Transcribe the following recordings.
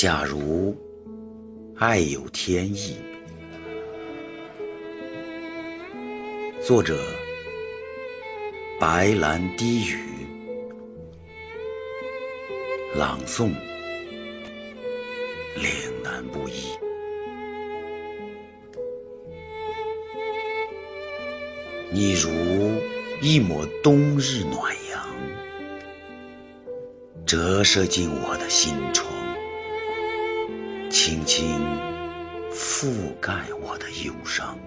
假如爱有天意，作者白兰低语，朗诵岭南布衣。你如一抹冬日暖阳，折射进我的心窗。轻轻覆盖我的忧伤，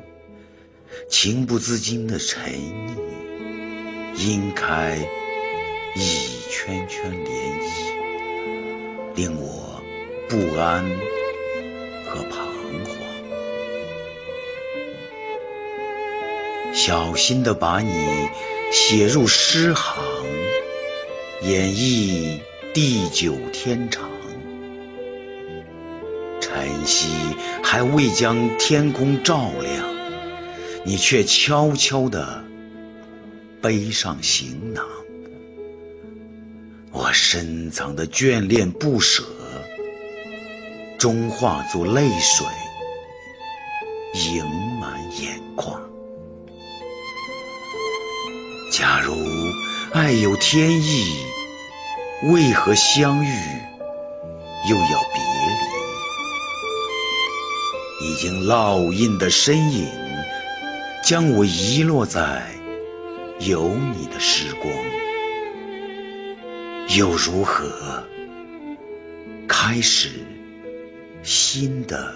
情不自禁的沉溺，晕开一圈圈涟漪，令我不安和彷徨。小心的把你写入诗行，演绎地久天长。晨曦还未将天空照亮，你却悄悄地背上行囊。我深藏的眷恋不舍，终化作泪水盈满眼眶。假如爱有天意，为何相遇又要别？已经烙印的身影，将我遗落在有你的时光，又如何开始新的？